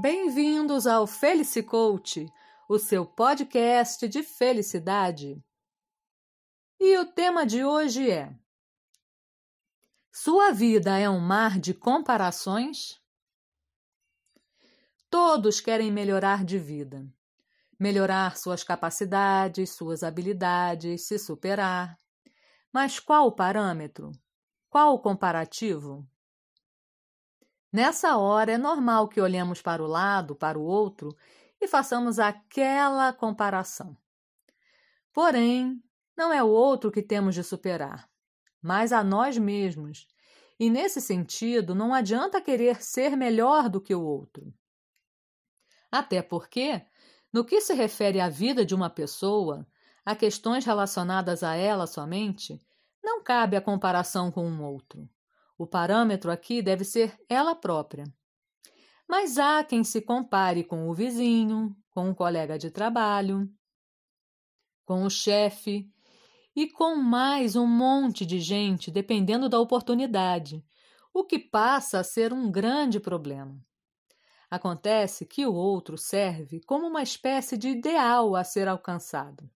Bem-vindos ao Felicicoach, o seu podcast de felicidade. E o tema de hoje é: Sua vida é um mar de comparações? Todos querem melhorar de vida, melhorar suas capacidades, suas habilidades, se superar. Mas qual o parâmetro? Qual o comparativo? Nessa hora é normal que olhemos para o lado, para o outro e façamos aquela comparação. Porém, não é o outro que temos de superar, mas a nós mesmos. E nesse sentido, não adianta querer ser melhor do que o outro. Até porque, no que se refere à vida de uma pessoa, a questões relacionadas a ela somente, não cabe a comparação com um outro. O parâmetro aqui deve ser ela própria. Mas há quem se compare com o vizinho, com um colega de trabalho, com o chefe e com mais um monte de gente, dependendo da oportunidade, o que passa a ser um grande problema. Acontece que o outro serve como uma espécie de ideal a ser alcançado.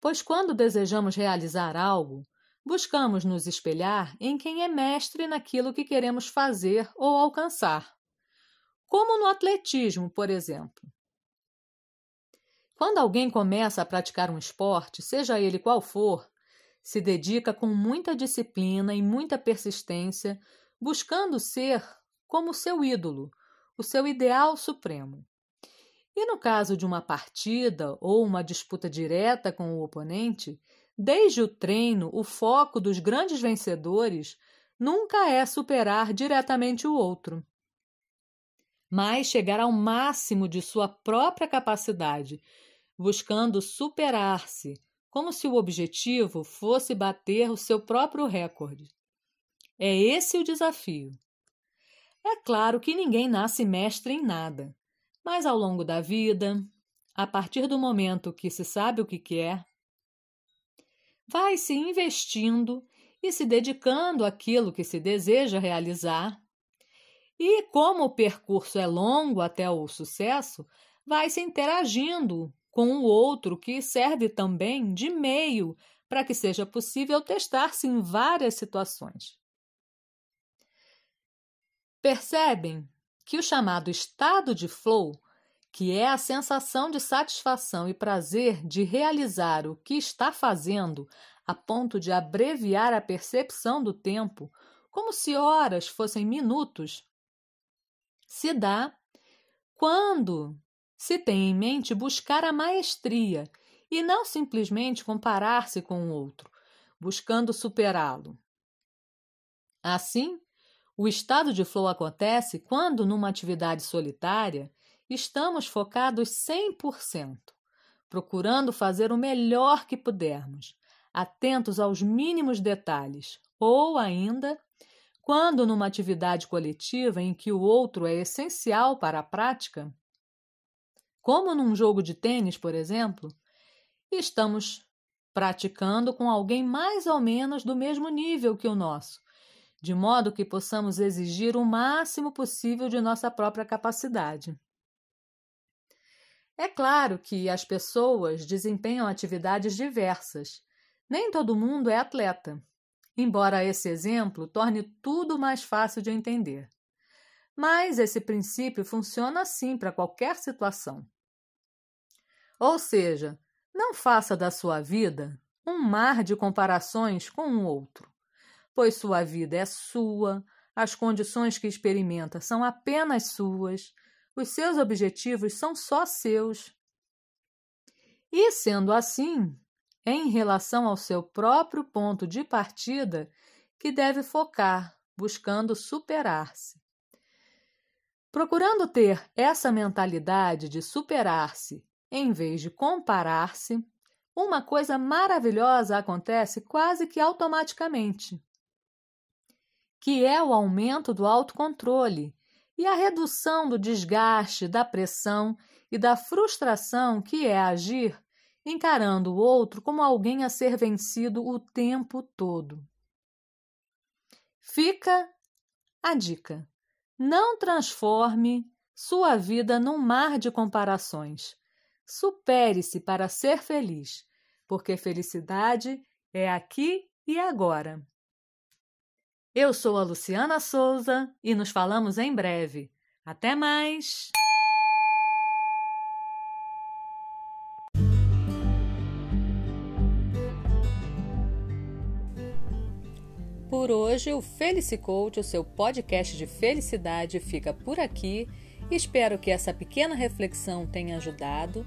Pois quando desejamos realizar algo, buscamos nos espelhar em quem é mestre naquilo que queremos fazer ou alcançar, como no atletismo, por exemplo. Quando alguém começa a praticar um esporte, seja ele qual for, se dedica com muita disciplina e muita persistência, buscando ser como seu ídolo, o seu ideal supremo. E no caso de uma partida ou uma disputa direta com o oponente, desde o treino, o foco dos grandes vencedores nunca é superar diretamente o outro, mas chegar ao máximo de sua própria capacidade, buscando superar-se, como se o objetivo fosse bater o seu próprio recorde. É esse o desafio. É claro que ninguém nasce mestre em nada. Mas ao longo da vida, a partir do momento que se sabe o que quer, vai se investindo e se dedicando àquilo que se deseja realizar. E como o percurso é longo até o sucesso, vai se interagindo com o outro que serve também de meio para que seja possível testar-se em várias situações. Percebem que o chamado estado de flow, que é a sensação de satisfação e prazer de realizar o que está fazendo a ponto de abreviar a percepção do tempo, como se horas fossem minutos, se dá quando se tem em mente buscar a maestria e não simplesmente comparar-se com o outro, buscando superá-lo. Assim, o estado de flow acontece quando, numa atividade solitária, estamos focados 100%, procurando fazer o melhor que pudermos, atentos aos mínimos detalhes, ou ainda, quando, numa atividade coletiva em que o outro é essencial para a prática, como num jogo de tênis, por exemplo, estamos praticando com alguém mais ou menos do mesmo nível que o nosso de modo que possamos exigir o máximo possível de nossa própria capacidade. É claro que as pessoas desempenham atividades diversas. Nem todo mundo é atleta, embora esse exemplo torne tudo mais fácil de entender. Mas esse princípio funciona assim para qualquer situação. Ou seja, não faça da sua vida um mar de comparações com um outro pois sua vida é sua, as condições que experimenta são apenas suas, os seus objetivos são só seus. E, sendo assim, é em relação ao seu próprio ponto de partida que deve focar, buscando superar-se. Procurando ter essa mentalidade de superar-se em vez de comparar-se, uma coisa maravilhosa acontece quase que automaticamente que é o aumento do autocontrole e a redução do desgaste, da pressão e da frustração que é agir encarando o outro como alguém a ser vencido o tempo todo. Fica a dica: não transforme sua vida num mar de comparações. Supere-se para ser feliz, porque felicidade é aqui e agora. Eu sou a Luciana Souza e nos falamos em breve. Até mais! Por hoje, o Felicicoach, o seu podcast de felicidade, fica por aqui. Espero que essa pequena reflexão tenha ajudado.